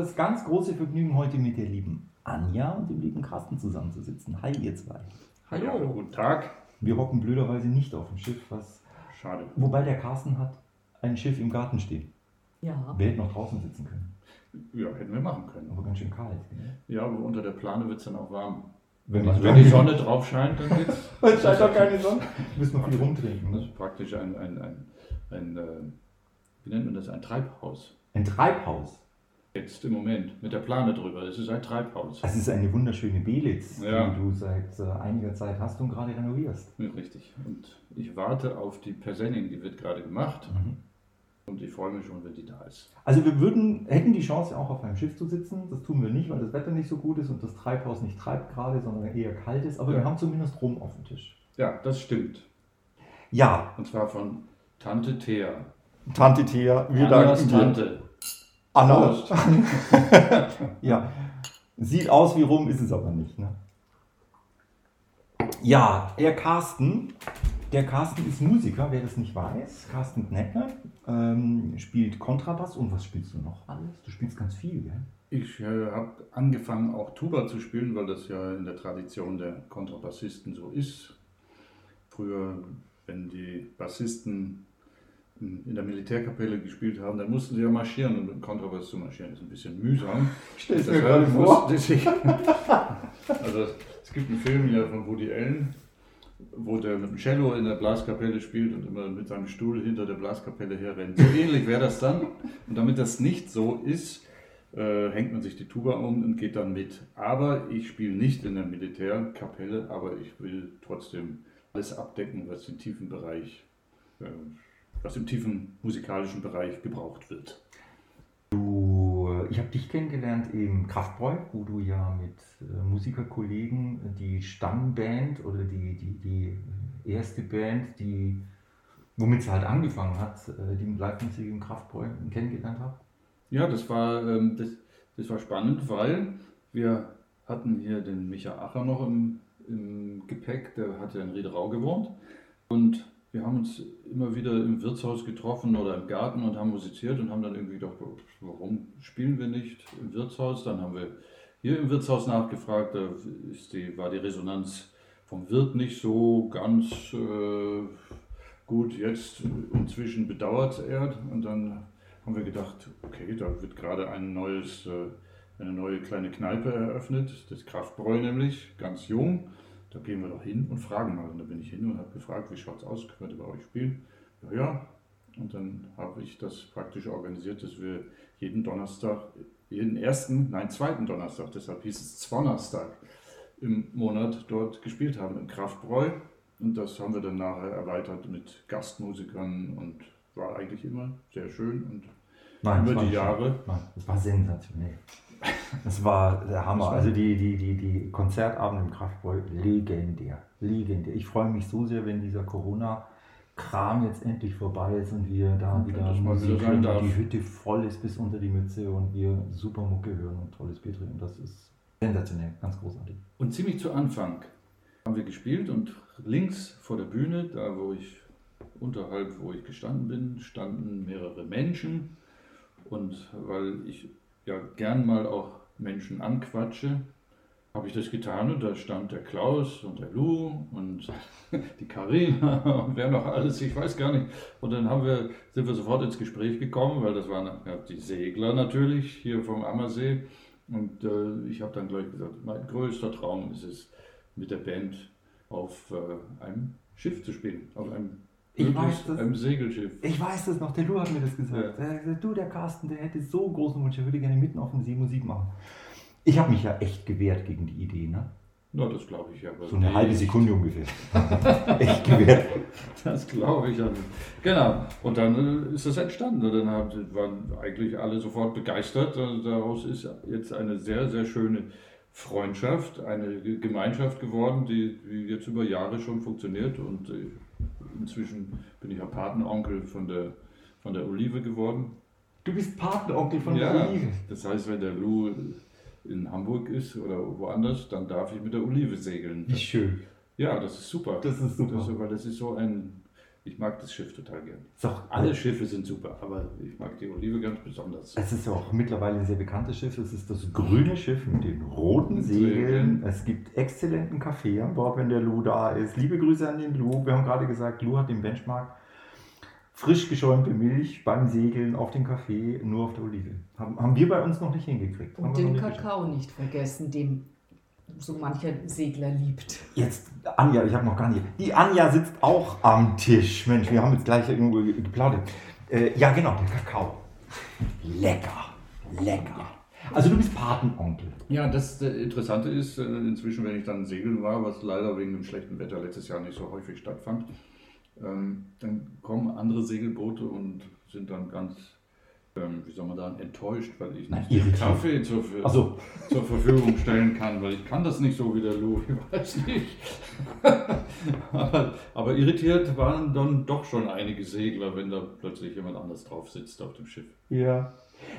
Habe das ganz große Vergnügen, heute mit der lieben Anja und dem lieben Carsten zusammenzusitzen. Hi, ihr zwei. Ja, guten Tag. Wir hocken blöderweise nicht auf dem Schiff, was. Schade. Wobei der Carsten hat ein Schiff im Garten stehen. Ja. Wir hätten noch draußen sitzen können. Ja, hätten wir machen können. Aber ganz schön kalt. ne? Ja, aber unter der Plane wird es dann auch warm. Wenn, Wenn die Sonne drauf scheint, dann geht's. Es scheint doch keine Sonne. Müssen wir viel rumtrinken. Das Ne? ist praktisch ein, ein, ein, ein äh, wie nennt man das, ein Treibhaus. Ein Treibhaus. Jetzt im Moment mit der Plane drüber. Es ist ein Treibhaus. Das ist eine wunderschöne Belitz, Ja. die du seit äh, einiger Zeit hast und gerade renovierst. Ja, Richtig. Und ich warte auf die Persenning, die wird gerade gemacht. Und ich freue mich schon, wenn die da ist. Also wir würden, hätten die Chance auch auf einem Schiff zu sitzen. Das tun wir nicht, weil das Wetter nicht so gut ist und das Treibhaus nicht treibt gerade, sondern eher kalt ist. Aber Ja. wir haben zumindest Rum auf dem Tisch. Ja, das stimmt. Ja, Und zwar von Tante Thea. Tante Thea, wir Annas danken dir. Tante. Anna. Prost. Ja, sieht aus wie Rum, ist es aber nicht. Ne? Ja, der Carsten, der Carsten ist Musiker, wer das nicht weiß. Carsten Knettner ähm, spielt Kontrabass und was spielst du noch alles? Du spielst ganz viel, gell? Ich äh, habe angefangen auch Tuba zu spielen, weil das ja in der Tradition der Kontrabassisten so ist. Früher, wenn die Bassisten in der Militärkapelle gespielt haben, dann mussten sie ja marschieren und mit dem Kontrabass zu marschieren ist ein bisschen mühsam. Stell's mir gerade vor. ich- also es gibt einen Film ja von Woody Allen, wo der mit dem Cello in der Blaskapelle spielt und immer mit seinem Stuhl hinter der Blaskapelle herrennt. So ähnlich wäre das dann. Und damit das nicht so ist, äh, hängt man sich die Tuba um und geht dann mit. Aber ich spiele nicht in der Militärkapelle, aber ich will trotzdem alles abdecken, was im tiefen Bereich, äh, was im tiefen musikalischen Bereich gebraucht wird. Du, äh, ich habe dich kennengelernt im Kraftbräu, wo du ja mit äh, Musikerkollegen die Stammband oder die, die, die erste Band, die, womit sie halt angefangen hat, äh, die Live-Musik im Kraftbräu kennengelernt habt. Ja, das war, ähm, das, das war spannend, weil wir hatten hier den Micha Acher noch im, im Gepäck, der hat ja in Riederau gewohnt. Und wir haben uns immer wieder im Wirtshaus getroffen oder im Garten und haben musiziert und haben dann irgendwie gedacht, warum spielen wir nicht im Wirtshaus? Dann haben wir hier im Wirtshaus nachgefragt, da die, war die Resonanz vom Wirt nicht so ganz äh, gut. Jetzt inzwischen bedauert er und dann haben wir gedacht, okay, da wird gerade ein neues, äh, eine neue kleine Kneipe eröffnet, das Kraftbräu nämlich, ganz jung. Da gehen wir doch hin und fragen mal. Und da bin ich hin und habe gefragt, wie schaut es aus, könnt ihr bei euch spielen? Ja, ja. Und dann habe ich das praktisch organisiert, dass wir jeden Donnerstag, jeden ersten, nein, zweiten Donnerstag, deshalb hieß es Zwonnerstag, im Monat dort gespielt haben im Kraftbräu. Und das haben wir dann nachher erweitert mit Gastmusikern und war eigentlich immer sehr schön. Und Nein, Über die Jahre. schön. Nein, das war sensationell. Das war der Hammer. Also die, die, die, die Konzertabende im Kraftbräu, legendär. Legendär. Ich freue mich so sehr, wenn dieser Corona-Kram jetzt endlich vorbei ist und wir da Und wieder Musik hören die Hütte voll ist bis unter die Mütze und wir super Mucke hören und tolles Bier trinken. Das ist sensationell, ganz großartig. Und ziemlich zu Anfang haben wir gespielt und links vor der Bühne, da wo ich unterhalb, wo ich gestanden bin, standen mehrere Menschen. Und weil ich ja gern mal auch Menschen anquatsche, habe ich das getan und da stand der Klaus und der Lou und die Karina und wer noch alles, ich weiß gar nicht. Und dann haben wir, sind wir sofort ins Gespräch gekommen, weil das waren ja, die Segler natürlich hier vom Ammersee. Und äh, ich habe dann gleich gesagt, mein größter Traum ist es, mit der Band auf äh, einem Schiff zu spielen, auf einem, Ich weiß das. einem Segelschiff. Ich weiß das noch, der Lou hat mir das gesagt. Er hat gesagt, du, der Carsten, der hätte so großen Wunsch, er würde gerne mitten auf dem See Musik machen. Ich habe mich ja echt gewehrt gegen die Idee, ne? Na, das glaube ich ja. So eine halbe Sekunde ungefähr. Echt gewährt. Das glaube ich ja nicht. Genau. Und dann äh, ist das entstanden. Und dann waren eigentlich alle sofort begeistert. Und daraus ist jetzt eine sehr, sehr schöne Freundschaft, eine Gemeinschaft geworden, die, die jetzt über Jahre schon funktioniert. Und äh, inzwischen bin ich ja Patenonkel von der, von der Olive geworden. Du bist Patenonkel von Ja, der Olive. das heißt, wenn der Lou in Hamburg ist oder woanders, dann darf ich mit der Olive segeln. Wie schön. Ja, das ist super. Das ist super. Das, weil das ist so ein. Ich mag das Schiff total gern. Auch Alle Schiffe sind super, aber ich mag die Olive ganz besonders. Es ist auch mittlerweile ein sehr bekanntes Schiff. Es ist das grüne Schiff mit den roten Segeln. Es gibt exzellenten Kaffee an Bord, wenn der Lou da ist. Liebe Grüße an den Lou. Wir haben gerade gesagt, Lou hat den Benchmark. Frisch geschäumte Milch beim Segeln auf den Kaffee, nur auf der Olive. Haben, haben wir bei uns noch nicht hingekriegt. Und den nicht geschafft. Kakao nicht vergessen, den so mancher Segler liebt. Jetzt, Anja, ich habe noch gar nicht. Die Anja sitzt auch am Tisch. Mensch, wir haben jetzt gleich irgendwo ge- geplaudert. Äh, ja, genau, der Kakao. Lecker, lecker. Also du bist Patenonkel. Ja, das äh, Interessante ist, äh, inzwischen, wenn ich dann segeln war, was leider wegen dem schlechten Wetter letztes Jahr nicht so häufig stattfand, ähm, dann kommen andere Segelboote und sind dann ganz, ähm, wie soll man sagen, enttäuscht, weil ich Nein, nicht den. Kaffee zur, Also, zur Verfügung stellen kann, weil ich kann das nicht so wie der Lou, ich weiß nicht. aber, aber irritiert waren dann doch schon einige Segler, wenn da plötzlich jemand anders drauf sitzt auf dem Schiff. ja.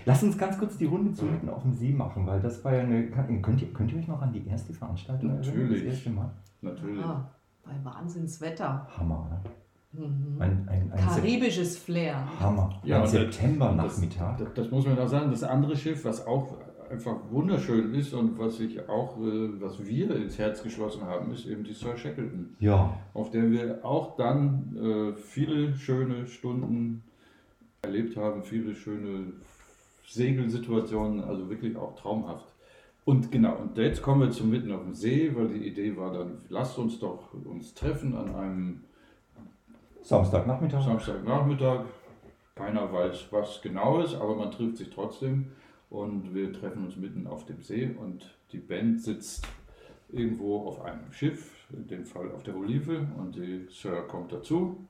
Lass uns ganz kurz die Runde zu hinten auf dem See machen, weil das war ja eine. Könnt ihr, könnt ihr euch noch an die erste Veranstaltung erinnern? Natürlich. Das erste Mal? Natürlich. Ah, bei Wahnsinnswetter. Hammer, ne? Mhm. Ein, ein, ein Karibisches Flair. Hammer. Ja, ein Septembernachmittag. Das, das muss man da sagen. Das andere Schiff, was auch einfach wunderschön ist und was ich auch, äh, was wir ins Herz geschlossen haben, ist eben die Sir Shackleton, Ja, auf der wir auch dann äh, viele schöne Stunden erlebt haben, viele schöne Segelsituationen, also wirklich auch traumhaft. Und genau, und jetzt kommen wir zum Mitten auf dem See, weil die Idee war dann, lasst uns doch uns treffen an einem Samstagnachmittag. Samstagnachmittag. Keiner weiß, was genau ist, aber man trifft sich trotzdem und wir treffen uns mitten auf dem See und die Band sitzt irgendwo auf einem Schiff, in dem Fall auf der Olive und die Sir kommt dazu.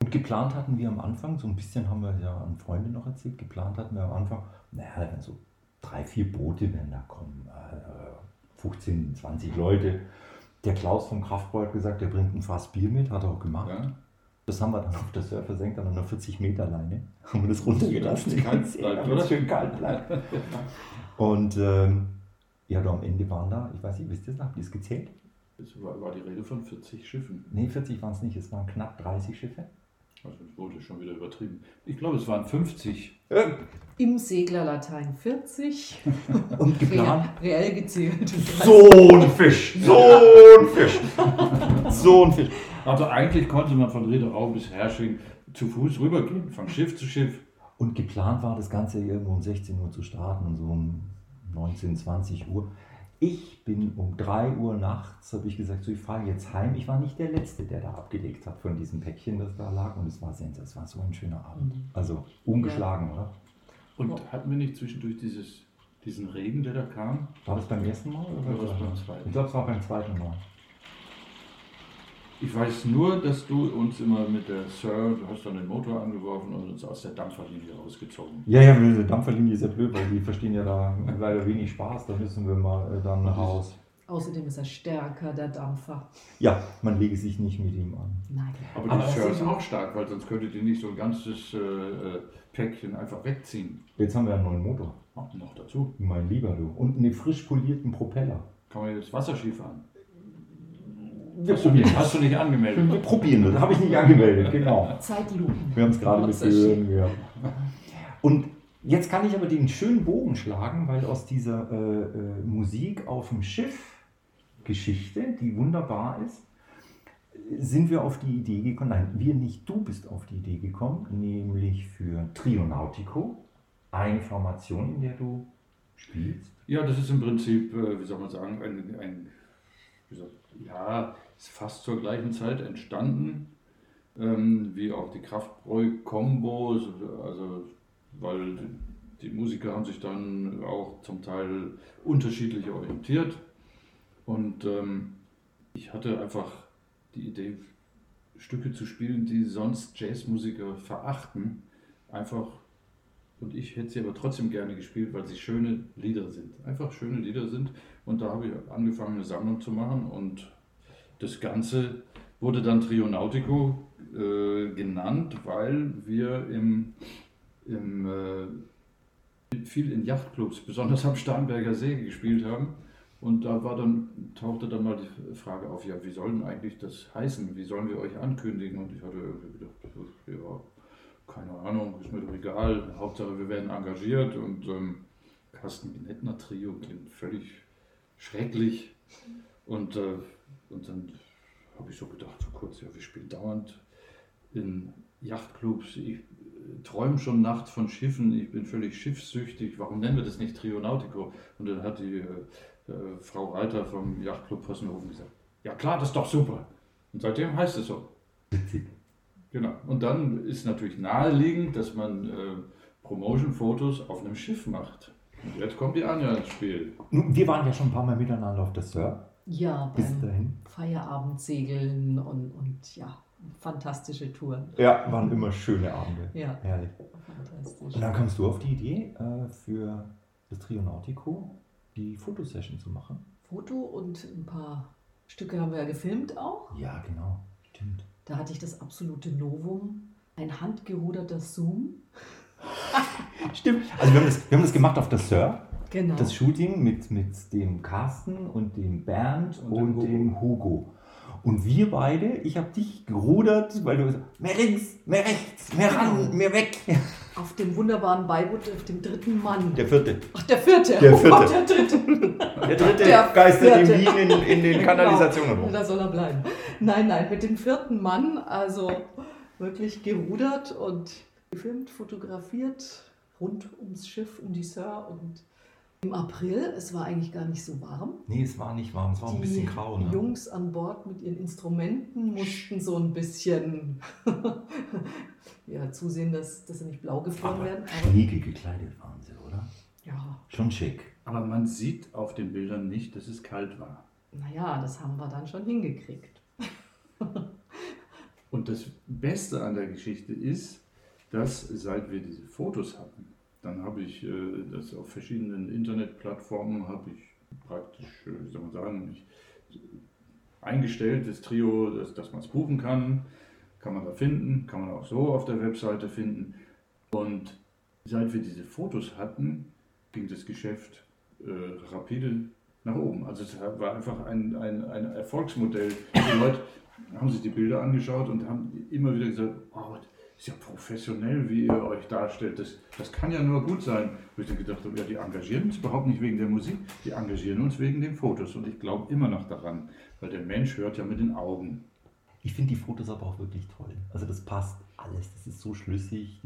Und geplant hatten wir am Anfang, so ein bisschen haben wir ja an Freunde noch erzählt, geplant hatten wir am Anfang, naja, da werden so drei, vier Boote werden da kommen, äh, 15, 20 Leute. Der Klaus vom Kraftbau hat gesagt, der bringt ein Fass Bier mit, hat er auch gemacht. Ja? Das haben wir dann auf der Surfer senkt an einer 40 Meter Leine, haben wir das runtergelassen, Damit es oder? schön kalt bleibt. Und ähm, ja, da am Ende waren da, ich weiß nicht, wisst ihr es noch, habt ihr es gezählt? Es war, war die Rede von 40 Schiffen. Nee, 40 waren es nicht, es waren knapp 30 Schiffe. Also das wurde schon wieder übertrieben. Ich glaube, es waren 50. Im Seglerlatein 40. Und geplant, Reell, reell gezählt. So ein Fisch, so ein Fisch, so ein Fisch. Also eigentlich konnte man von Reederau bis Hersching zu Fuß rübergehen, von Schiff zu Schiff. Und geplant war das Ganze irgendwo um 16 Uhr zu starten und so um 19, 20 Uhr. Ich bin um 3 Uhr nachts, habe ich gesagt, so ich fahre jetzt heim. Ich war nicht der Letzte, der da abgelegt hat von diesem Päckchen, das da lag. Und es war sensationell, es war so ein schöner Abend. Mhm. Also ungeschlagen, oder? Und hatten wir nicht zwischendurch dieses, diesen Regen, der da kam? War das beim ersten Mal? Oder Oder war das beim zweiten? Ich glaube, es war beim zweiten Mal. Ich weiß nur, dass du uns immer mit der Sir, du hast dann den Motor angeworfen und uns aus der Dampferlinie rausgezogen. Ja, ja, diese Dampferlinie ist ja blöd, weil die verstehen ja da leider wenig Spaß. Da müssen wir mal äh, dann raus. Außerdem ist er stärker, der Dampfer. Ja, man lege sich nicht mit ihm an. Nein. Aber, Aber die Sir ist- auch stark, weil sonst könntet ihr nicht so ein ganzes äh, äh, Päckchen einfach wegziehen. Jetzt haben wir einen neuen Motor. Ah, noch dazu. Mein lieber du. Und einen frisch polierten Propeller. Kann man jetzt Wasserski fahren? Wir Hast du nicht, hast du nicht angemeldet? Wir probieren das. Habe ich nicht angemeldet, genau. Zeitlupen. Wir haben es gerade mitgehört. Ja. Und jetzt kann ich aber den schönen Bogen schlagen, weil aus dieser äh, äh, Musik auf dem Schiff Geschichte, die wunderbar ist, sind wir auf die Idee gekommen, nein, wir nicht, du bist auf die Idee gekommen, nämlich für Trionautico, eine Formation, in der du spielst. Ja, das ist im Prinzip, äh, wie soll man sagen, ein, ein wie soll, ja, ist fast zur gleichen Zeit entstanden, ähm, wie auch die Kraftbräu-Kombos, also weil die Musiker haben sich dann auch zum Teil unterschiedlich orientiert Und ähm, ich hatte einfach die Idee, Stücke zu spielen, die sonst Jazzmusiker verachten. Einfach, und ich hätte sie aber trotzdem gerne gespielt, weil sie schöne Lieder sind. Einfach schöne Lieder sind. Und da habe ich angefangen, eine Sammlung zu machen. Und das Ganze wurde dann Trio Nautico äh, genannt, weil wir im, im äh, viel in Yachtclubs, besonders am Starnberger See gespielt haben. Und da war dann, tauchte dann mal die Frage auf, ja, wie soll denn eigentlich das heißen? Wie sollen wir euch ankündigen? Und ich hatte gedacht, ja, keine Ahnung, ist mir doch egal. Hauptsache, wir werden engagiert und ähm, Carsten Gnettner Trio klingt völlig schrecklich. Und, äh, und dann habe ich so gedacht, so kurz, ja, wir spielen dauernd in Yachtclubs. Ich äh, träume schon nachts von Schiffen, ich bin völlig schiffssüchtig. Warum nennen wir das nicht Trio Nautico? Und dann hat die äh, äh, Frau Reiter vom Yachtclub Possenhofen gesagt, ja klar, das ist doch super. Und seitdem heißt es so. Genau. Und dann ist natürlich naheliegend, dass man äh, Promotion-Fotos auf einem Schiff macht. Und jetzt kommt die Anja ins Spiel. Wir waren ja schon ein paar Mal miteinander auf der Sir. Ja, Bis beim dahin. Feierabendsegeln und, und ja, fantastische Touren. Ja, waren immer schöne Abende. Ja, Herrlich. fantastisch. Und dann kamst du auf die Idee, äh, für das Trio Nautico die Fotosession zu machen. Foto und ein paar Stücke haben wir ja gefilmt auch. Ja, genau. Stimmt. Da hatte ich das absolute Novum. Ein handgeruderter Zoom. Stimmt. Also wir haben das, wir haben das gemacht auf der Sir. Genau. Das Shooting mit, mit dem Carsten und dem Bernd Und und, dem dem Hugo. Und wir beide, ich habe dich gerudert, weil du gesagt mehr links, mehr rechts, mehr ran, mehr weg. Auf dem wunderbaren Beiboot, auf dem dritten Mann. Der vierte. Ach, der vierte. Der Oh vierte. Gott, der dritte. Der dritte Der geistert in vierte. Wien in, in den Kanalisationen Genau, rum. da soll er bleiben. Nein, nein, mit dem vierten Mann, also wirklich gerudert und gefilmt, fotografiert, rund ums Schiff, um die Sir und im April, es war eigentlich gar nicht so warm. Nee, es war nicht warm, es war ein bisschen grau. Ne? Jungs an Bord mit ihren Instrumenten mussten so ein bisschen ja, zusehen, dass, dass sie nicht blau gefroren Aber werden. Aber, schnieke gekleidet waren sie, oder? ja, Schon schick. Aber man sieht auf den Bildern nicht, dass es kalt war. naja, das haben wir dann schon hingekriegt. Und das Beste an der Geschichte ist, dass seit wir diese Fotos hatten, dann habe ich äh, das auf verschiedenen Internetplattformen, habe ich praktisch, äh, wie soll man sagen, ich, eingestellt, das Trio, dass, dass man es buchen kann, kann man da finden, kann man auch so auf der Webseite finden. Und seit wir diese Fotos hatten, ging das Geschäft äh, rapide nach oben. Also es war einfach ein, ein, ein Erfolgsmodell. Die Leute haben sich die Bilder angeschaut und haben immer wieder gesagt, wow, ist ja professionell, wie ihr euch darstellt. Das, das kann ja nur gut sein. Wo ich dann gedacht habe, ja, die engagieren uns überhaupt nicht wegen der Musik, die engagieren uns wegen den Fotos. Und ich glaube immer noch daran, weil der Mensch hört ja mit den Augen. Ich finde die Fotos aber auch wirklich toll. Also das passt alles, das ist so schlüssig,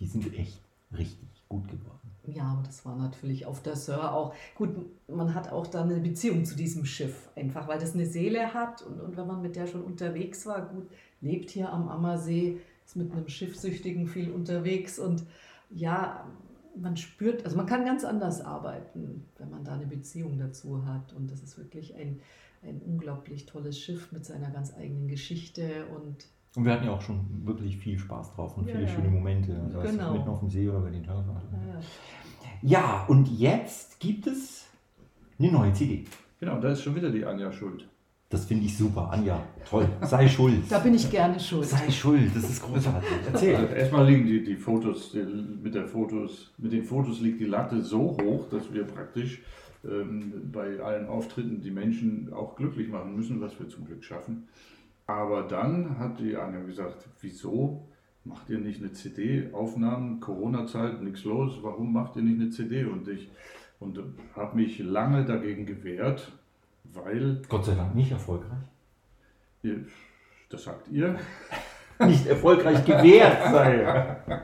die sind echt richtig gut geworden. Ja, aber das war natürlich auf der Sir auch. Gut, man hat auch dann eine Beziehung zu diesem Schiff, einfach weil das eine Seele hat und, und wenn man mit der schon unterwegs war, gut, lebt hier am Ammersee, ist mit einem Schiffsüchtigen viel unterwegs und ja, man spürt, also man kann ganz anders arbeiten, wenn man da eine Beziehung dazu hat und das ist wirklich ein, ein unglaublich tolles Schiff mit seiner ganz eigenen Geschichte und Und wir hatten ja auch schon wirklich viel Spaß drauf und Ja, viele ja. schöne Momente. Also als Genau. Mitten auf dem See oder bei den Törfen. naja, Ja, und jetzt gibt es eine neue CD. Genau, da ist schon wieder die Anja schuld. Das finde ich super. Anja, toll. Sei schuld. da bin ich gerne schuld. Sei schuld, das ist großartig. Also Erzähl. erstmal liegen die, die Fotos, die, mit, der Fotos, mit den Fotos liegt die Latte so hoch, dass wir praktisch ähm, bei allen Auftritten die Menschen auch glücklich machen müssen, was wir zum Glück schaffen. Aber dann hat die Anja gesagt, wieso macht ihr nicht eine CD? Aufnahmen, Corona-Zeit, nichts los, warum macht ihr nicht eine CD? Und ich und habe mich lange dagegen gewehrt, weil, Gott sei Dank nicht erfolgreich. das sagt ihr, Nicht erfolgreich gewährt sei.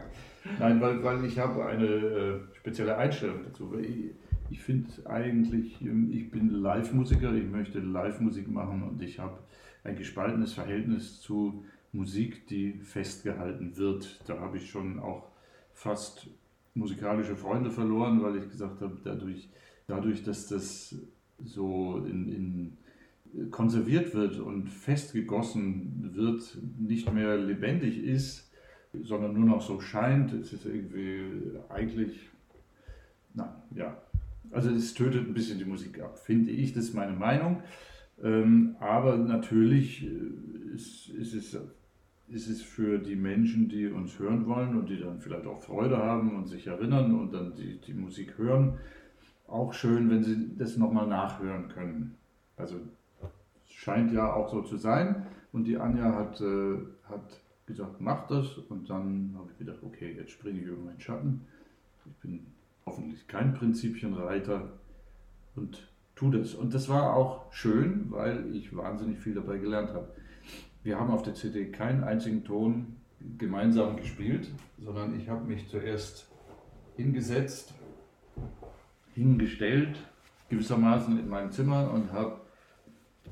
Nein, weil, weil ich habe eine äh, spezielle Einstellung dazu. Ich, ich finde eigentlich, ähm, ich bin Live-Musiker, ich möchte Live-Musik machen und ich habe ein gespaltenes Verhältnis zu Musik, die festgehalten wird. Da habe ich schon auch fast musikalische Freunde verloren, weil ich gesagt habe, dadurch, dadurch dass das so in, in konserviert wird und festgegossen wird, nicht mehr lebendig ist, sondern nur noch so scheint. Es ist irgendwie eigentlich, na ja, also es tötet ein bisschen die Musik ab, finde ich, das ist meine Meinung. Ähm, aber natürlich äh, ist, ist, es, ist es für die Menschen, die uns hören wollen und die dann vielleicht auch Freude haben und sich erinnern und dann die, die Musik hören, auch schön, wenn sie das nochmal nachhören können. Also scheint ja auch so zu sein. Und die Anja hat, äh, hat gesagt, mach das. Und dann habe ich gedacht, okay, jetzt springe ich über meinen Schatten. Ich bin hoffentlich kein Prinzipienreiter und tu das. Und das war auch schön, weil ich wahnsinnig viel dabei gelernt habe. Wir haben auf der CD keinen einzigen Ton gemeinsam gespielt, sondern ich habe mich zuerst hingesetzt, hingestellt, gewissermaßen in meinem Zimmer und habe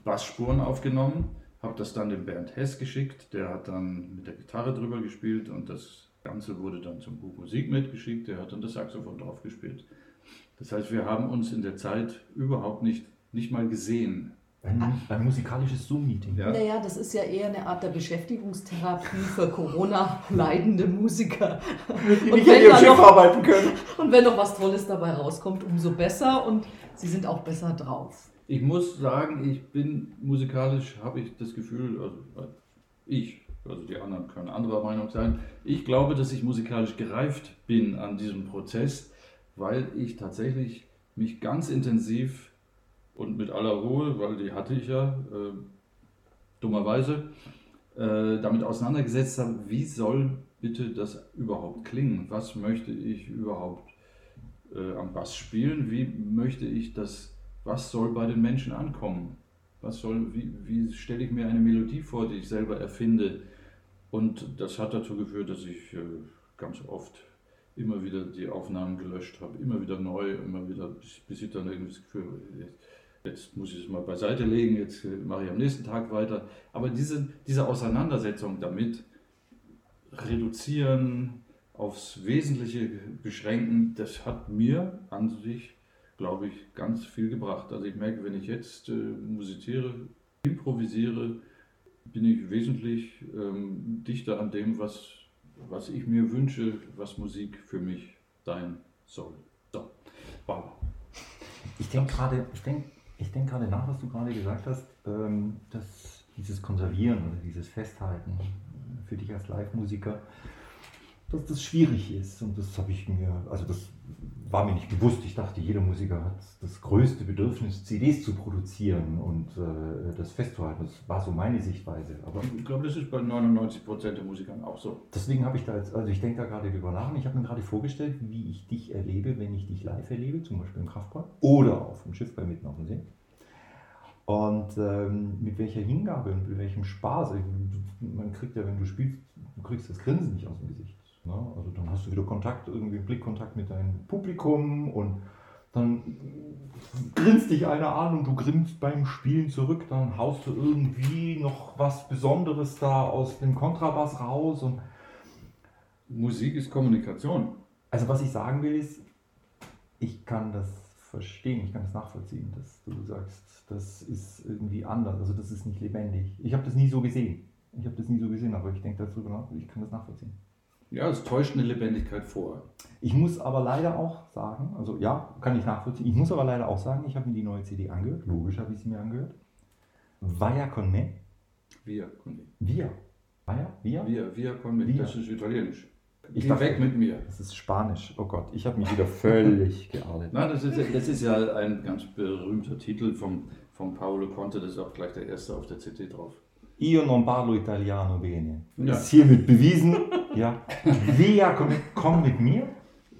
Bassspuren aufgenommen, habe das dann dem Bernd Hess geschickt, der hat dann mit der Gitarre drüber gespielt und das Ganze wurde dann zum Buch Musik mitgeschickt, der hat dann das Saxophon drauf gespielt. Das heißt, wir haben uns in der Zeit überhaupt nicht, nicht mal gesehen. Ein, ein musikalisches Zoom-Meeting. Ja. Naja, das ist ja eher eine Art der Beschäftigungstherapie für Corona-leidende Musiker. Die und nicht wenn an Schiff arbeiten können. Und wenn noch was Tolles dabei rauskommt, umso besser und sie sind auch besser drauf. Ich muss sagen, ich bin musikalisch, habe ich das Gefühl, also ich, also die anderen können anderer Meinung sein, ich glaube, dass ich musikalisch gereift bin an diesem Prozess weil ich tatsächlich mich ganz intensiv und mit aller Ruhe, weil die hatte ich ja äh, dummerweise, äh, damit auseinandergesetzt habe, wie soll bitte das überhaupt klingen? Was möchte ich überhaupt äh, am Bass spielen? Wie möchte ich das, was soll bei den Menschen ankommen? Was soll, wie, wie stelle ich mir eine Melodie vor, die ich selber erfinde? Und das hat dazu geführt, dass ich äh, ganz oft immer wieder die Aufnahmen gelöscht habe, immer wieder neu, immer wieder, bis, bis ich dann irgendwie das Gefühl habe, jetzt muss ich es mal beiseite legen, jetzt mache ich am nächsten Tag weiter. Aber diese, diese Auseinandersetzung damit, reduzieren, aufs Wesentliche beschränken, das hat mir an sich, glaube ich, ganz viel gebracht. Also ich merke, wenn ich jetzt äh, musiziere, improvisiere, bin ich wesentlich ähm, dichter an dem, was was ich mir wünsche, was Musik für mich sein soll. So, wow. Ich denke gerade ich denk, ich denk nach, was du gerade gesagt hast, ähm, dass dieses Konservieren oder dieses Festhalten für dich als Live-Musiker, dass das schwierig ist. Und das habe ich mir, also das war mir nicht bewusst. Ich dachte, jeder Musiker hat das größte Bedürfnis, CDs zu produzieren und äh, das festzuhalten. Das war so meine Sichtweise. Aber ich glaube, das ist bei 99 Prozent der Musikern auch so. Deswegen habe ich da jetzt, also ich denke da gerade drüber nach und ich habe mir gerade vorgestellt, wie ich dich erlebe, wenn ich dich live erlebe, zum Beispiel im Kraftpark oder auf dem Schiff bei Mitten auf dem See. Und ähm, mit welcher Hingabe und mit welchem Spaß. Also, man kriegt ja, wenn du spielst, du kriegst das Grinsen nicht aus dem Gesicht. Hast du wieder Kontakt, irgendwie Blickkontakt mit deinem Publikum und dann grinst dich einer an und du grinst beim Spielen zurück, dann haust du irgendwie noch was Besonderes da aus dem Kontrabass raus und Musik ist Kommunikation. Also was ich sagen will ist, ich kann das verstehen, ich kann das nachvollziehen, dass du sagst, das ist irgendwie anders, also das ist nicht lebendig. Ich habe das nie so gesehen. Ich habe das nie so gesehen, aber ich denke darüber nach, ich kann das nachvollziehen. Ja, es täuscht eine Lebendigkeit vor. Ich muss aber leider auch sagen, also ja, kann ich nachvollziehen, ich muss aber leider auch sagen, ich habe mir die neue CD angehört, logisch habe ich sie mir angehört. Via con me. Via con me. Via. Via? Via? Via, via con me. Via. Das ist italienisch. Ich Geh weg mit mir. Das ist Spanisch. Oh Gott, ich habe mich wieder völlig geartet. Nein, das ist, das ist ja ein ganz berühmter Titel vom, von Paolo Conte, das ist auch gleich der erste auf der CD drauf. Io non parlo italiano bene. Ja. Ist hiermit bewiesen. ja. Via, komm, komm mit mir.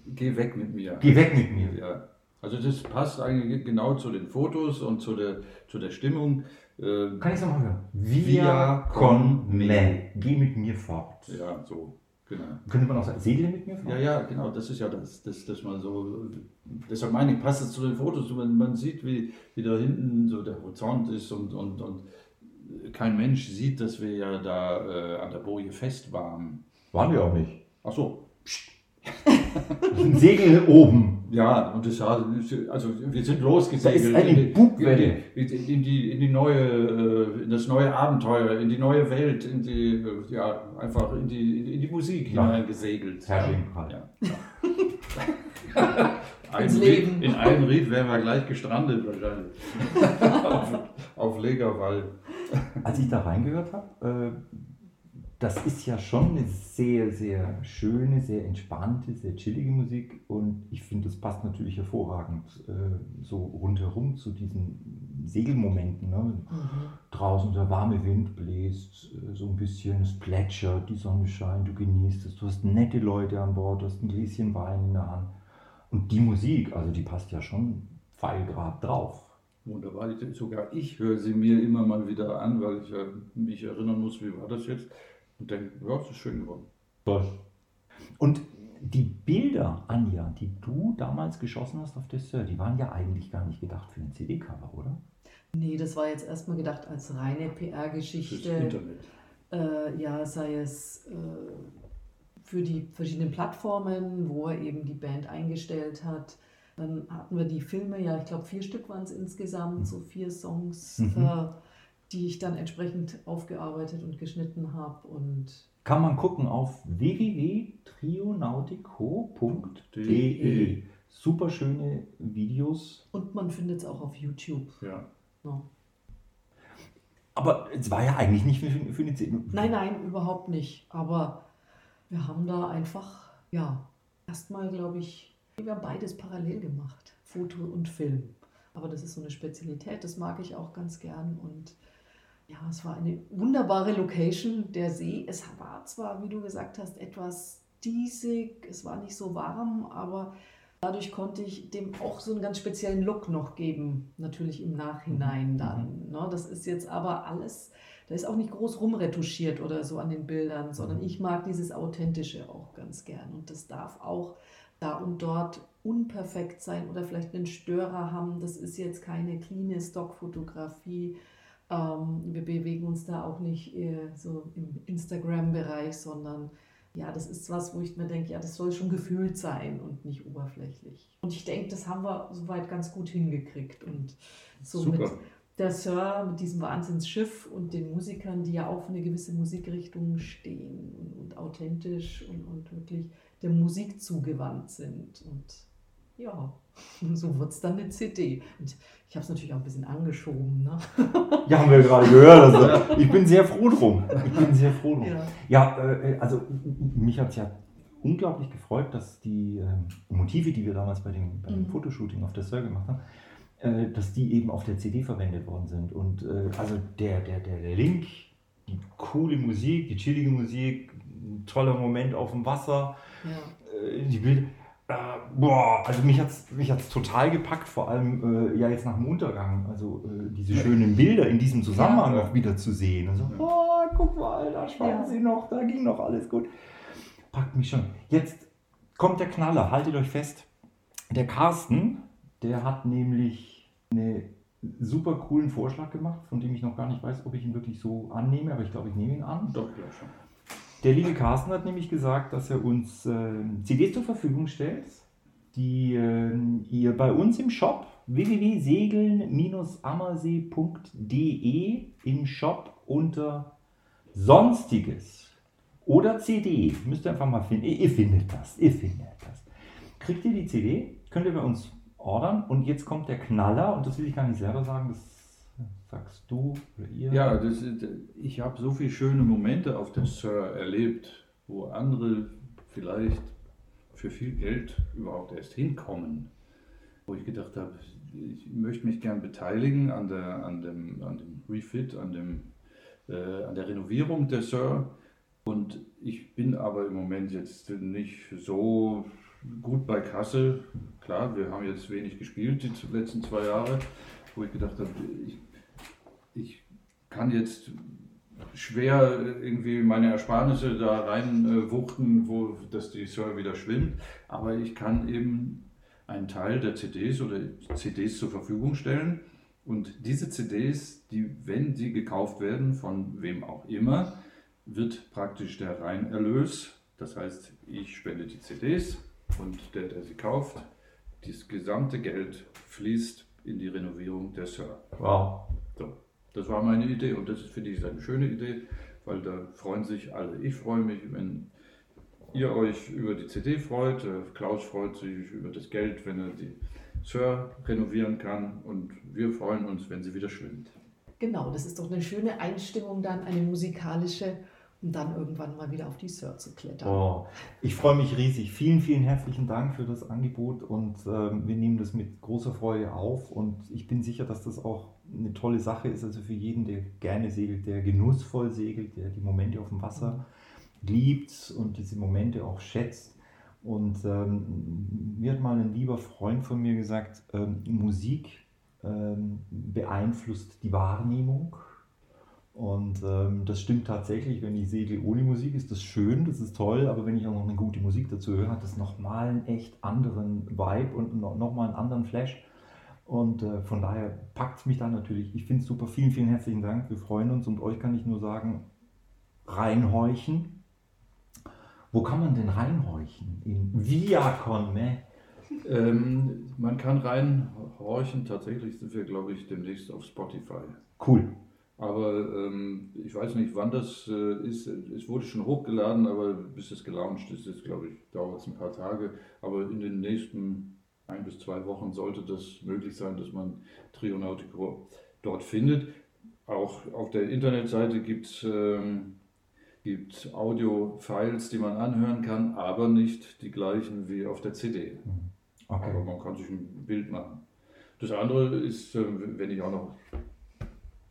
Geh weg mit mir. Geh weg mit mir. Ja. Also das passt eigentlich genau zu den Fotos und zu der, zu der Stimmung. Kann ich es nochmal hören? Via, Via con me. Geh mit mir fort. Ja, so. Genau. Könnte man auch sagen, segel mit mir fort? Ja, ja, genau. Das ist ja das, das, das man so. Deshalb meine ich, passt es zu den Fotos. Man, man sieht, wie, wie da hinten so der Horizont ist und, und, und kein Mensch sieht, dass wir ja da äh, an der Boje fest waren. Waren wir auch nicht. Ach so. Segel oben. Ja, und das sah, also wir sind Da losgesegelt. ist eine in die- Bugwelle. In die, in, die, in die neue, äh, in das neue Abenteuer, in die neue Welt, in die, ja, einfach in die, in die Musik Ja. hineingesegelt. Herr Ja. Ja. Ein. Ried, in einem Ried wären wir gleich gestrandet wahrscheinlich. auf, auf Legerwall. Als ich da reingehört habe, äh, das ist ja schon eine sehr, sehr schöne, sehr entspannte, sehr chillige Musik und ich finde, das passt natürlich hervorragend äh, so rundherum zu diesen Segelmomenten. Ne? Mhm. Draußen der warme Wind bläst, äh, so ein bisschen, es plätschert, die Sonne scheint, du genießt es, du hast nette Leute an Bord, du hast ein Gläschen Wein in der Hand. Und die Musik, also die passt ja schon pfeilgrad drauf. Wunderbar. Ich- Sogar ich höre sie mir immer mal wieder an, weil ich ja mich erinnern muss, wie war das jetzt? Und denke, ja, es ist schön geworden. Toll. Und die Bilder, Anja, die du damals geschossen hast auf der Sir, die waren ja eigentlich gar nicht gedacht für ein CD-Cover, oder? Nee, das war jetzt erstmal gedacht als reine PR-Geschichte. Internet. Äh, ja, sei es äh, für die verschiedenen Plattformen, wo er eben die Band eingestellt hat. Dann hatten wir die Filme, ja, ich glaube vier Stück waren es insgesamt, so vier Songs, Mhm. äh, die ich dann entsprechend aufgearbeitet und geschnitten habe. Und Kann man gucken auf www.trionautico.de. Super schöne Videos. Und man findet es auch auf YouTube. Ja. Ja. Aber es war ja eigentlich nicht für, für eine CD. Nein, nein, überhaupt nicht. Aber wir haben da einfach, ja, erstmal, glaube ich, wir haben beides parallel gemacht, Foto und Film. Aber das ist so eine Spezialität, das mag ich auch ganz gern. Und ja, es war eine wunderbare Location, der See. Es war zwar, wie du gesagt hast, etwas diesig, es war nicht so warm, aber dadurch konnte ich dem auch so einen ganz speziellen Look noch geben, natürlich im Nachhinein dann. Ne? Das ist jetzt aber alles, da ist auch nicht groß rumretuschiert oder so an den Bildern, sondern ich mag dieses Authentische auch ganz gern. Und das darf auch da und dort unperfekt sein oder vielleicht einen Störer haben. Das ist jetzt keine cleane Stockfotografie. Ähm, wir bewegen uns da auch nicht äh, so im Instagram-Bereich, sondern ja, das ist was, wo ich mir denke, ja, das soll schon gefühlt sein und nicht oberflächlich. Und ich denke, das haben wir soweit ganz gut hingekriegt. Und so Super. mit der Sir, mit diesem Wahnsinnsschiff und den Musikern, die ja auch für eine gewisse Musikrichtung stehen und, und authentisch und, und wirklich der Musik zugewandt sind. Und ja, so wird es dann eine CD. Und ich habe es natürlich auch ein bisschen angeschoben. Ne? Ja, haben wir gerade gehört. Also, ich bin sehr froh drum. Ich bin sehr froh drum. Ja. Ja, äh, also mich hat es ja unglaublich gefreut, dass die ähm, Motive, die wir damals bei dem, bei dem Mhm. Fotoshooting auf der Sir gemacht haben, äh, dass die eben auf der CD verwendet worden sind. Und äh, also der, der, der, der Link, die coole Musik, die chillige Musik, ein toller Moment auf dem Wasser, Ja. äh, die Bilder. Äh, boah, also mich hat es mich hat's total gepackt, vor allem äh, ja jetzt nach dem Untergang, also äh, diese schönen Bilder in diesem Zusammenhang Ja. noch wieder zu sehen. Und so, Ja. oh, guck mal, da schwammen Ja. sie noch, da ging noch alles gut. Packt mich schon. Jetzt kommt der Knaller, haltet euch fest. Der Carsten, der hat nämlich einen super coolen Vorschlag gemacht, von dem ich noch gar nicht weiß, ob ich ihn wirklich so annehme, aber ich glaube, ich nehme ihn an. Doch, ja schon. Der liebe Carsten hat nämlich gesagt, dass er uns äh, CDs zur Verfügung stellt, die äh, ihr bei uns im Shop www.segeln-ammersee.de im Shop unter Sonstiges oder CD, müsst ihr einfach mal finden, ihr, ihr findet das, ihr findet das. Kriegt ihr die CD, könnt ihr bei uns ordern. Und jetzt kommt der Knaller und das will ich gar nicht selber sagen, das sagst du oder ihr. Ja, das, ich habe so viele schöne Momente auf der Sir erlebt, wo andere vielleicht für viel Geld überhaupt erst hinkommen. Wo ich gedacht habe, ich möchte mich gern beteiligen an, der, an, dem, an dem Refit, an, dem, äh, an der Renovierung der Sir. Und ich bin aber im Moment jetzt nicht so gut bei Kasse. Klar, wir haben jetzt wenig gespielt die letzten zwei Jahre, wo ich gedacht habe, ich, ich kann jetzt schwer irgendwie meine Ersparnisse da rein äh, wuchten, wo dass die Server wieder schwimmt, aber ich kann eben einen Teil der CDs oder CDs zur Verfügung stellen. Und diese CDs, die wenn sie gekauft werden von wem auch immer, wird praktisch der Reinerlös, das heißt, ich spende die CDs Und der, der sie kauft, das gesamte Geld fließt in die Renovierung der Sir. Wow. So, das war meine Idee und das ist, finde ich, eine schöne Idee, weil da freuen sich alle. Ich freue mich, wenn ihr euch über die CD freut. Äh, Klaus freut sich über das Geld, wenn er die Sir renovieren kann und wir freuen uns, wenn sie wieder schwimmt. Genau, das ist doch eine schöne Einstimmung dann, eine musikalische, um dann irgendwann mal wieder auf die Sir zu klettern. Oh, ich freue mich riesig. Vielen, vielen herzlichen Dank für das Angebot und ähm, wir nehmen das mit großer Freude auf und ich bin sicher, dass das auch eine tolle Sache ist, also für jeden, der gerne segelt, der genussvoll segelt, der die Momente auf dem Wasser liebt und diese Momente auch schätzt. Und ähm, mir hat mal ein lieber Freund von mir gesagt, ähm, Musik ähm, beeinflusst die Wahrnehmung. Und ähm, das stimmt tatsächlich, wenn ich segel ohne Musik, ist das schön, das ist toll, aber wenn ich auch noch eine gute Musik dazu höre, hat das nochmal einen echt anderen Vibe und noch, nochmal einen anderen Flash. Und äh, von daher packt es mich dann natürlich. Ich finde es super. Vielen, vielen herzlichen Dank. Wir freuen uns und euch kann ich nur sagen, reinhorchen. Wo kann man denn reinhorchen? In Viacon, ne? Ähm, man kann reinhorchen, tatsächlich sind wir, glaube ich, demnächst auf Spotify. Cool. Aber ähm, ich weiß nicht, wann das äh, ist. Es wurde schon hochgeladen, aber bis es gelauncht ist, ist glaube ich, dauert es ein paar Tage. Aber in den nächsten ein bis zwei Wochen sollte das möglich sein, dass man Trionautico dort findet. Auch auf der Internetseite gibt es ähm, Audio-Files, die man anhören kann, aber nicht die gleichen wie auf der CD. Okay. Aber man kann sich ein Bild machen. Das andere ist, ähm, wenn ich auch noch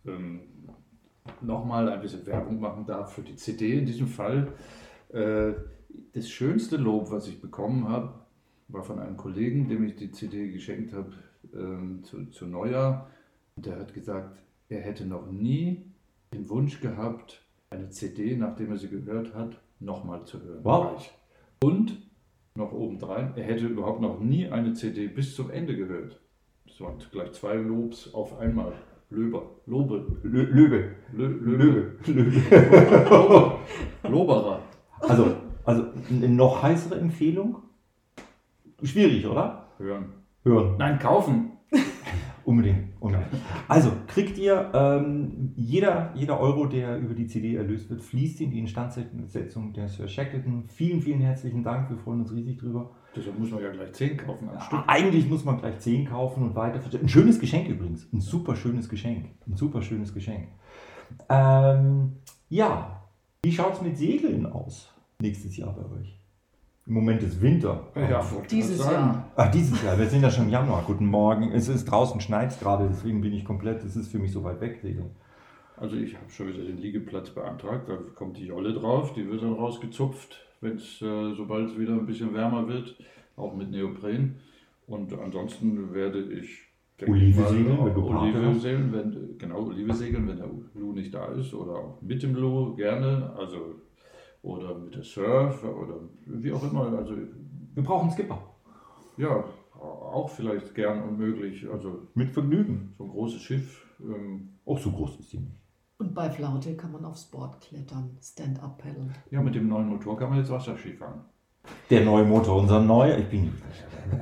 ähm, nochmal ein bisschen Werbung machen darf für die CD in diesem Fall. Äh, das schönste Lob, was ich bekommen habe, war von einem Kollegen, dem ich die CD geschenkt habe ähm, zu, zu Neujahr. Und der hat gesagt, er hätte noch nie den Wunsch gehabt, eine CD, nachdem er sie gehört hat, nochmal zu hören. Wow. Und noch obendrein, er hätte überhaupt noch nie eine CD bis zum Ende gehört. Das waren gleich zwei Lobs auf einmal. Löber, Lobe, Lö Löwe. Lö, Löwe. Löbe, Löwe. Loberer. Also, also eine noch heißere Empfehlung? Schwierig, oder? Hören. Hören. Nein, kaufen. Unbedingt. unbedingt. Also kriegt ihr ähm, jeder, jeder Euro, der über die CD erlöst wird, fließt in die Instandsetzung der Sir Shackleton. Vielen, vielen herzlichen Dank. Wir freuen uns riesig drüber. Deshalb muss man ja gleich 10 kaufen am Stück. Eigentlich muss man gleich 10 kaufen und weiter. Ein schönes Geschenk übrigens. Ein super schönes Geschenk. Ein super schönes Geschenk. Ähm, ja, wie schaut es mit Segeln aus nächstes Jahr bei euch? Im Moment ist Winter. Ja, Dieses. Jahr. Ach, dieses Jahr. Wir sind ja schon im Januar. Guten Morgen. Es ist draußen, schneit gerade, deswegen bin ich komplett, es ist für mich so weit weg, Segeln. Also ich habe schon wieder den Liegeplatz beantragt, da kommt die Jolle drauf, die wird dann rausgezupft, wenn es, äh, sobald es wieder ein bisschen wärmer wird, auch mit Neopren. Und ansonsten werde ich denke ich Olive mal, segeln, auch wenn du wenn, genau, Olive segeln, wenn der Lou nicht da ist oder auch mit dem Lou gerne, also oder mit der Surf oder wie auch immer, also Wir brauchen einen Skipper. ja, auch vielleicht gern und möglich, also Mit Vergnügen. so ein großes Schiff, ähm, Auch so groß ist sie nicht. Und bei Flaute kann man aufs Board klettern, Stand-up-Paddeln. ja, mit dem neuen Motor kann man jetzt Wasserski fahren. Der neue Motor, unser neuer, ich bin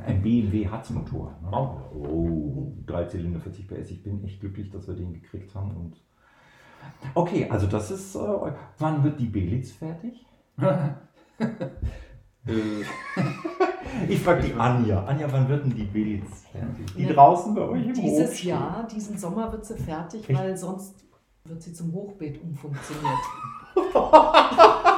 ein BMW Hatzmotor. Ne? Oh, drei Zylinder, 40 PS. Ich bin echt glücklich, dass wir den gekriegt haben. Und okay, also das ist. Äh, wann wird die Belitz fertig? Äh, Ich frage die Anja. Anja, wann wird denn die Belitz fertig? Die Ja, draußen bei euch im Dieses Hof steht? Jahr, diesen Sommer wird sie fertig, Echt? weil sonst wird sie zum Hochbeet umfunktioniert.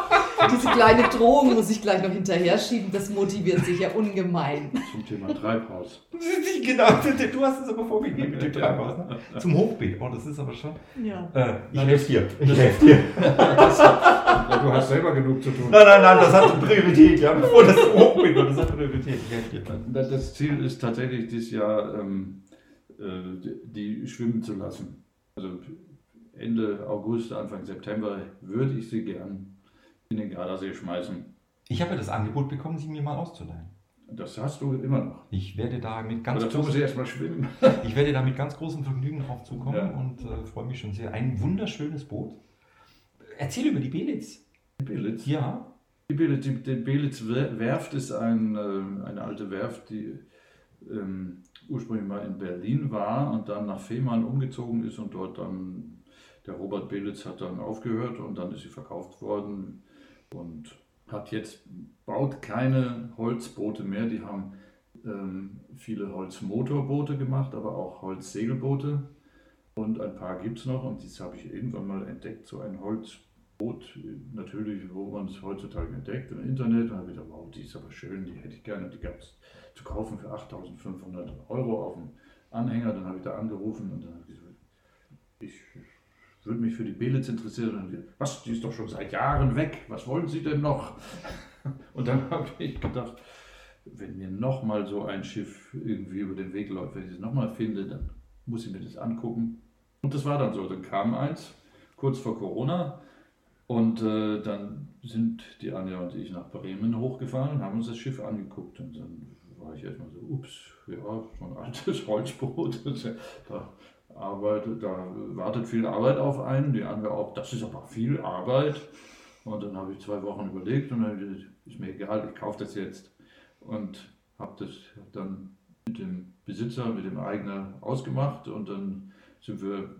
Diese kleine Drohung muss ich gleich noch hinterher schieben, das motiviert sich ja ungemein. zum Thema Treibhaus. Genau, du hast es aber vorgegeben mit dem Treibhaus. Ne? Zum Hochbeet. Oh, das ist aber schon. Ja. Äh, ich Nein, helfe dir. Ich helfe dir. Du hast selber genug zu tun. Nein, nein, nein, das hat Priorität, ja. Bevor das Hochbeet wird, das hat Priorität. Ich helfe dir. Das das Ziel ist tatsächlich dieses Jahr, ähm, äh, die schwimmen zu lassen. Also Ende August, Anfang September würde ich sie gern in den Gardasee schmeißen. Ich habe ja das Angebot bekommen, sie mir mal auszuleihen. Das hast du immer noch. Ich werde da mit ganz dazu muss großem, ich erstmal schwimmen. ich werde da mit ganz großem Vergnügen drauf zukommen Ja. und äh, freue mich schon sehr. Ein wunderschönes Boot. Erzähl über die Belitz. Belitz. Ja. Die Belitz, die, die Belitz Werft ist ein, äh, eine alte Werft, die ähm, ursprünglich mal in Berlin war und dann nach Fehmarn umgezogen ist und dort dann der Robert Belitz hat dann aufgehört und dann ist sie verkauft worden und hat jetzt, baut keine Holzboote mehr. Die haben ähm, viele Holzmotorboote gemacht, aber auch Holzsegelboote. Und ein paar gibt es noch und das habe ich irgendwann mal entdeckt, so ein Holzboot, natürlich, wo man es heutzutage entdeckt im Internet. Und habe ich gedacht, wow, die ist aber schön, die hätte ich gerne. Die gab es zu kaufen für 8500 Euro auf dem Anhänger. Dann habe ich da angerufen und dann habe ich gesagt, ich würde mich für die Belitz interessieren. Und dann, was, die ist doch schon seit Jahren weg, was wollen Sie denn noch? Und dann habe ich gedacht, wenn mir nochmal so ein Schiff irgendwie über den Weg läuft, wenn ich es nochmal finde, dann muss ich mir das angucken. Und das war dann so. Dann kam eins, kurz vor Corona. Und äh, dann sind die Anja und ich nach Bremen hochgefahren und haben uns das Schiff angeguckt. Und dann war ich erstmal so, ups, ja, so ein altes Holzboot. da, arbeitet, da wartet viel Arbeit auf einen. Die Anja auch, das ist aber viel Arbeit. Und dann habe ich zwei Wochen überlegt und dann ist mir egal, ich kaufe das jetzt. Und habe das dann mit dem Besitzer, mit dem Eigner ausgemacht und dann sind wir,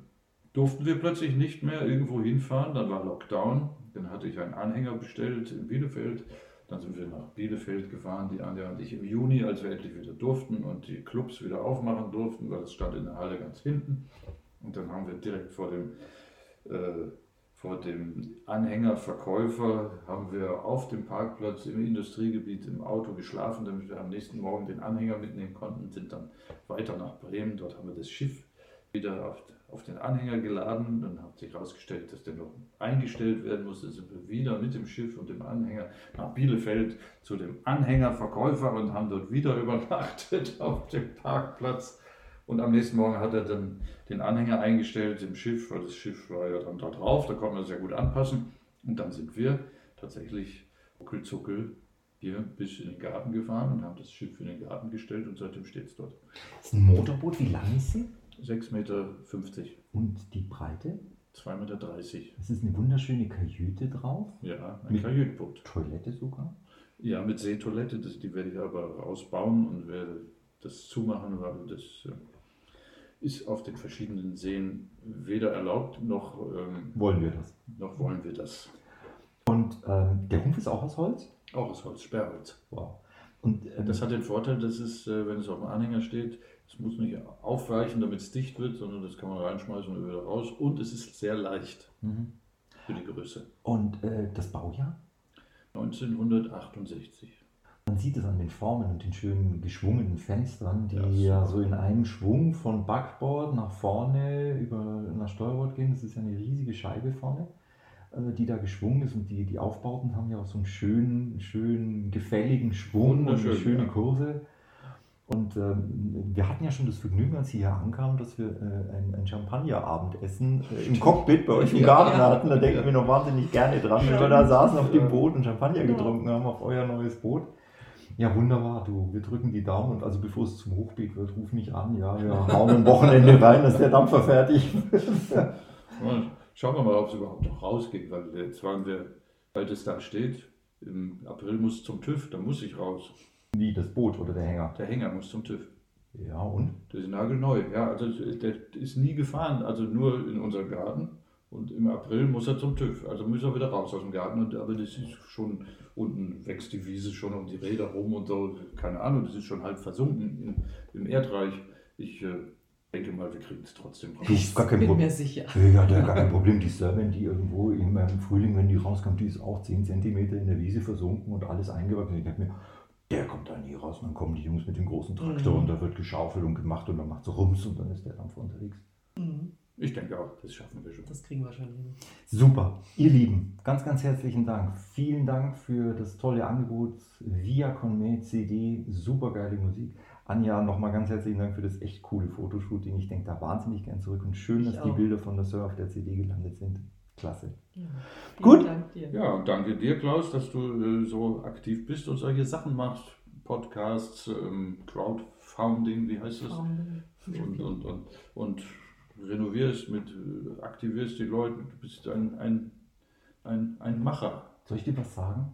durften wir plötzlich nicht mehr irgendwo hinfahren, dann war Lockdown, dann hatte ich einen Anhänger bestellt in Bielefeld, dann sind wir nach Bielefeld gefahren, die Anja und ich im Juni, als wir endlich wieder durften und die Clubs wieder aufmachen durften, weil es stand in der Halle ganz hinten und dann haben wir direkt vor dem äh, vor dem Anhängerverkäufer haben wir auf dem Parkplatz im Industriegebiet im Auto geschlafen, damit wir am nächsten Morgen den Anhänger mitnehmen konnten, sind dann weiter nach Bremen. Dort haben wir das Schiff wieder auf, auf den Anhänger geladen. Dann hat sich herausgestellt, dass der noch eingestellt werden musste. Sind wir wieder mit dem Schiff und dem Anhänger nach Bielefeld zu dem Anhängerverkäufer und haben dort wieder übernachtet auf dem Parkplatz. Und am nächsten Morgen hat er dann den Anhänger eingestellt im Schiff, weil das Schiff war ja dann da drauf, da konnte man sehr gut anpassen. Und dann sind wir tatsächlich ruckelzuckel hier bis in den Garten gefahren und haben das Schiff in den Garten gestellt und seitdem steht es dort. Das ist ein Motorboot, wie lang ist sie? 6,50 Meter. Und die Breite? 2,30 Meter. Es ist eine wunderschöne Kajüte drauf. Ja, ein Kajütboot. Toilette sogar? Ja, mit Seetoilette, das, die werde ich aber ausbauen und werde das zumachen, weil das äh, ist auf den verschiedenen Seen weder erlaubt noch ähm, wollen wir das. Noch wollen wir das. Und ähm, der Rumpf ist auch aus Holz? Auch aus Holz, Sperrholz. Wow. Und ähm, das hat den Vorteil, dass es, äh, wenn es auf dem Anhänger steht, es muss nicht aufweichen, damit es dicht wird, sondern das kann man reinschmeißen und wieder raus. Und es ist sehr leicht mhm. für die Größe. Und äh, das Baujahr? 1968. Man sieht es an den Formen und den schönen geschwungenen Fenstern, die ja, ja so in einem Schwung von Backbord nach vorne über nach Steuerbord gehen. Das ist ja eine riesige Scheibe vorne, äh, die da geschwungen ist und die, die Aufbauten haben ja auch so einen schönen, schönen gefälligen Schwung und eine schöne ja. Kurse. Und ähm, wir hatten ja schon das Vergnügen, als Sie hier ankamen, dass wir äh, ein, ein Champagnerabendessen äh, im Cockpit bei euch im Garten ja. hatten. Da denken wir noch wahnsinnig gerne dran, wenn wir da saßen auf dem Boot und Champagner getrunken haben auf euer neues Boot. Ja, wunderbar, du, wir drücken die Daumen und also bevor es zum Hochbeet wird, ruf mich an, ja, wir hauen ein Wochenende rein, dass der Dampfer fertig Schauen wir mal, ob es überhaupt noch rausgeht, weil jetzt waren wir, weil das da steht, im April muss es zum TÜV, da muss ich raus. Wie, das Boot oder der Hänger? Der Hänger muss zum TÜV. Ja, und? Der ist nagelneu, ja, also der ist nie gefahren, also nur in unserem Garten. Und im April muss er zum TÜV, also muss er wieder raus aus dem Garten. Und, aber das ist schon, unten wächst die Wiese schon um die Räder rum und so, keine Ahnung, das ist schon halb versunken in, im Erdreich. Ich äh, denke mal, wir kriegen es trotzdem raus. Ich gar kein bin Problem. mir sicher. Ja, der gar kein Problem. Die Serven, die irgendwo im, im Frühling, wenn die rauskommt, die ist auch 10 cm in der Wiese versunken und alles eingewachsen. Ich denke mir, der kommt da nie raus. Und dann kommen die Jungs mit dem großen Traktor mhm. und da wird geschaufelt und gemacht und dann macht es Rums und dann ist der Dampfer unterwegs. Mhm. Ich denke auch, das schaffen wir schon. Das kriegen wir schon hin. Super. Ihr Lieben, ganz, ganz herzlichen Dank. Vielen Dank für das tolle Angebot via Conme CD. Super geile Musik. Anja, nochmal ganz herzlichen Dank für das echt coole Fotoshooting. Ich denke da wahnsinnig gern zurück und schön, ich dass auch. die Bilder von der Sir auf der CD gelandet sind. Klasse. Ja. Gut. Dank dir. Ja, und danke dir, Klaus, dass du äh, so aktiv bist und solche Sachen machst. Podcasts, ähm, Crowdfunding, wie heißt das? Und, und, und, und renovierst, mit, äh, aktivierst die Leute, du bist ein, ein, ein, ein Macher. Soll ich dir was sagen?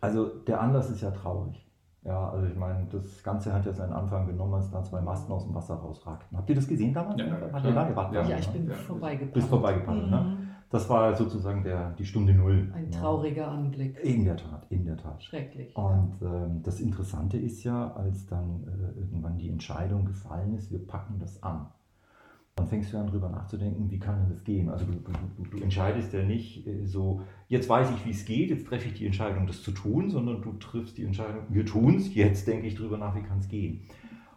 Also der Anlass ist ja traurig. Ja, also ich meine, das Ganze hat ja seinen Anfang genommen, als da zwei Masten aus dem Wasser rausragten. Habt ihr das gesehen damals? Ja, ja, ihr da gewartet? Ja, Ja, ich bin ja. vorbeigepaddelt. Bist vorbeigepaddelt, ne? Mhm. Das war sozusagen der, die Stunde Null. Ein Ja. trauriger Anblick. In der Tat, in der Tat. Schrecklich. Und ähm, das Interessante ist ja, als dann äh, irgendwann die Entscheidung gefallen ist, wir packen das an. Dann fängst du an drüber nachzudenken, wie kann denn das gehen? Also du, du, du, entscheidest ja nicht äh, so, jetzt weiß ich, wie es geht, jetzt treffe ich die Entscheidung, das zu tun, sondern du triffst die Entscheidung, wir tun es, jetzt denke ich drüber nach, wie kann es gehen.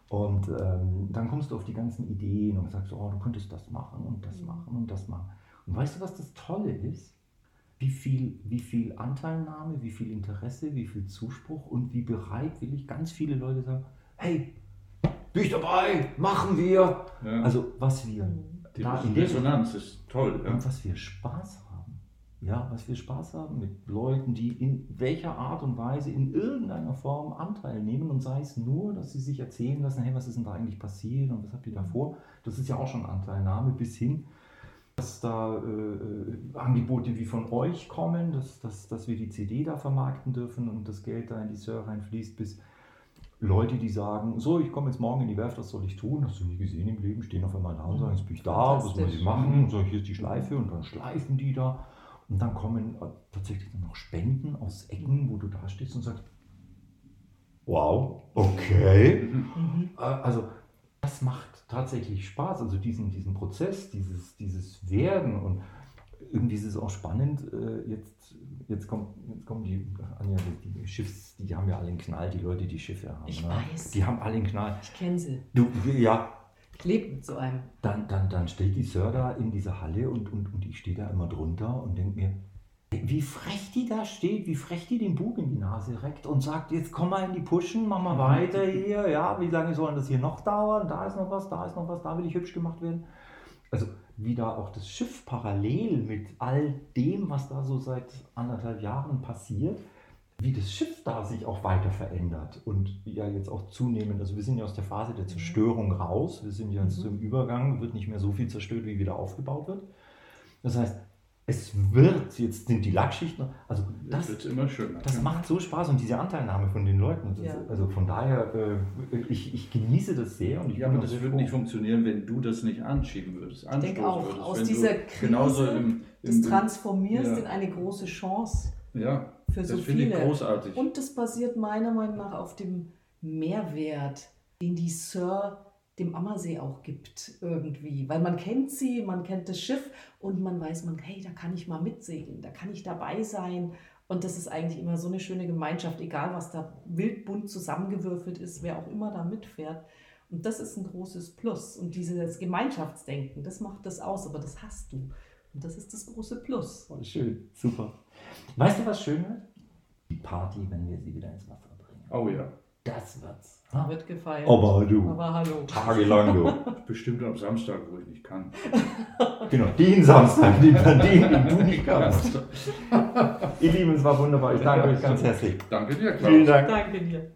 Und ähm, dann kommst du auf die ganzen Ideen und sagst, oh, du könntest das machen und das machen und das machen. Und weißt du, was das Tolle ist? Wie viel, wie viel Anteilnahme, wie viel Interesse, wie viel Zuspruch und wie bereitwillig ganz viele Leute sagen, hey, bin ich dabei, machen wir. Ja. Also was wir die da in Resonanz ist toll. Ja. und was wir Spaß haben. Ja, was wir Spaß haben mit Leuten, die in welcher Art und Weise in irgendeiner Form Anteil nehmen und sei es nur, dass sie sich erzählen lassen, hey, was ist denn da eigentlich passiert und was habt ihr da vor? Das ist ja auch schon Anteilnahme bis hin, dass da äh, äh, Angebote wie von euch kommen, dass, dass, dass wir die CD da vermarkten dürfen und das Geld da in die Server reinfließt, bis Leute, die sagen, so, ich komme jetzt morgen in die Werft, was soll ich tun? Hast du nie gesehen im Leben, stehen auf einmal da und sagen, jetzt bin ich da, was muss ich machen? So, hier ist die Schleife und dann schleifen die da. Und dann kommen äh, tatsächlich dann noch Spenden aus Ecken, wo du da stehst und sagst, wow, okay. Mhm. Äh, Also das macht tatsächlich Spaß, also diesen, diesen Prozess, dieses, dieses Werden und irgendwie ist es auch spannend, äh, jetzt, jetzt, kommt, jetzt kommen die, Anja, die, die Schiffs, die haben ja alle einen Knall, die Leute, die Schiffe haben. Ich ne? weiß. Die haben alle einen Knall. Ich kenne sie. Du, ja, Ich lebe mit so einem. dann, dann, dann steht die Sir da in dieser Halle und, und, und ich stehe da immer drunter und denke mir, wie frech die da steht, wie frech die den Bug in die Nase reckt und sagt, jetzt komm mal in die Puschen, mach mal weiter hier, ja, wie lange soll das hier noch dauern, da ist noch was, da ist noch was, da will ich hübsch gemacht werden. Also wie da auch das Schiff parallel mit all dem, was da so seit anderthalb Jahren passiert, wie das Schiff da sich auch weiter verändert und ja jetzt auch zunehmend, also wir sind ja aus der Phase der Zerstörung raus, wir sind ja jetzt Mhm. im Übergang, wird nicht mehr so viel zerstört, wie wieder aufgebaut wird. Das heißt, es wird, jetzt sind die Lackschichten, also Das das, wird immer schöner. das ja. macht so Spaß und diese Anteilnahme von den Leuten, Ja. also von daher, äh, ich, ich genieße das sehr und ich Ja, aber das würde froh. nicht funktionieren, wenn du das nicht anschieben würdest. Ich denke auch, würdest. aus dieser Krise genauso im, Das im, transformierst ja. in eine große Chance Ja, für das so finde ich viele. großartig. Und das basiert meiner Meinung nach auf dem Mehrwert, den die Sir dem Ammersee auch gibt irgendwie. Weil man kennt sie, man kennt das Schiff und man weiß, man, hey, da kann ich mal mitsegeln, da kann ich dabei sein. Und das ist eigentlich immer so eine schöne Gemeinschaft, egal was da wildbunt zusammengewürfelt ist, wer auch immer da mitfährt. Und das ist ein großes Plus. Und dieses Gemeinschaftsdenken, das macht das aus, aber das hast du. Und das ist das große Plus. Voll schön, super. Weißt du, was schön wird? Die Party, wenn wir sie wieder ins Wasser bringen. Oh ja, Das wird's. Da wird gefeiert. Aber du, Aber hallo. tagelang du. bestimmt am Samstag, wo ich nicht kann. Genau, den Samstag, den, den, den du nicht kannst. Ihr Lieben, es war wunderbar. Ich danke euch ganz herzlich. Danke dir, Klaus. Vielen Dank. Danke dir.